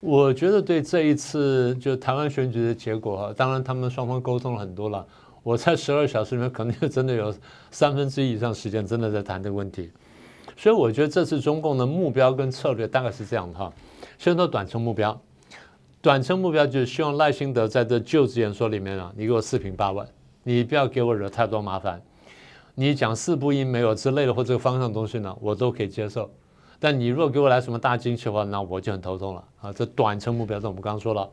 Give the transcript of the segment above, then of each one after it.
我觉得对这一次就台湾选举的结果哈，当然他们双方沟通了很多了。我在十二小时里面，可能就真的有三分之一以上时间真的在谈这个问题。所以我觉得这次中共的目标跟策略大概是这样的哈。先说短程目标，短程目标就是希望赖清德在这就职演说里面啊，你给我四平八稳，你不要给我惹太多麻烦。你讲四不一没有之类的或这个方向的东西呢，我都可以接受。但你如果给我来什么大惊喜的话，那我就很头痛了啊！这短程目标，这我们刚刚说了，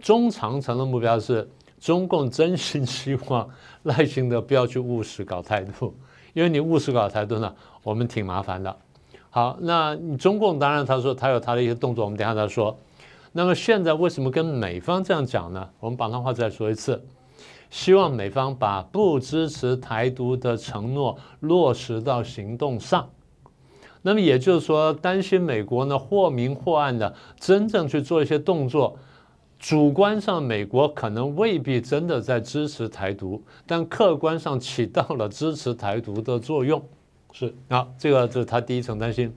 中长程的目标是中共真心希望赖清德不要去务实搞态度，因为你务实搞态度呢，我们挺麻烦的。好，那你中共当然他说他有他的一些动作，我们等下再说。那么现在为什么跟美方这样讲呢？我们把那话再说一次，希望美方把不支持台独的承诺落实到行动上。那么也就是说，担心美国呢或明或暗的真正去做一些动作，主观上美国可能未必真的在支持台独，但客观上起到了支持台独的作用。是啊，这个这是他第一层担心。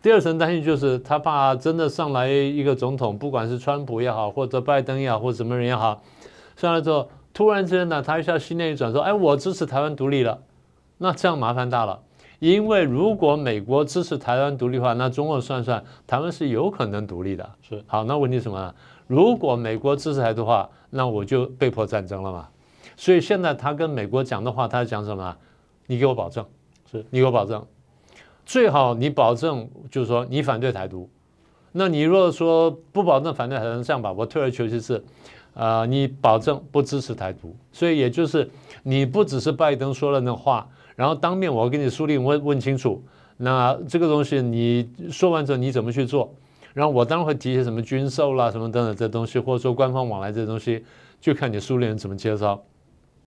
第二层担心就是他怕真的上来一个总统，不管是川普也好，或者拜登也好，或者什么人也好，上来之后突然之间呢，他一下心念一转，说：“哎，我支持台湾独立了。”那这样麻烦大了。因为如果美国支持台湾独立化，那中国算算，台湾是有可能独立的。是好，那问题什么呢？如果美国支持台独化，那我就被迫战争了嘛。所以现在他跟美国讲的话，他讲什么？你给我保证，是你给我保证，最好你保证就是说你反对台独。那你如果说不保证反对台独，这样吧，我退而求其次，啊，你保证不支持台独。所以也就是你不只是拜登说了那话。然后当面我要给你书令问问清楚，那这个东西你说完之后你怎么去做？然后我当然会提一些什么军售啦、什么等等这东西，或者说官方往来这东西，就看你苏联怎么介绍。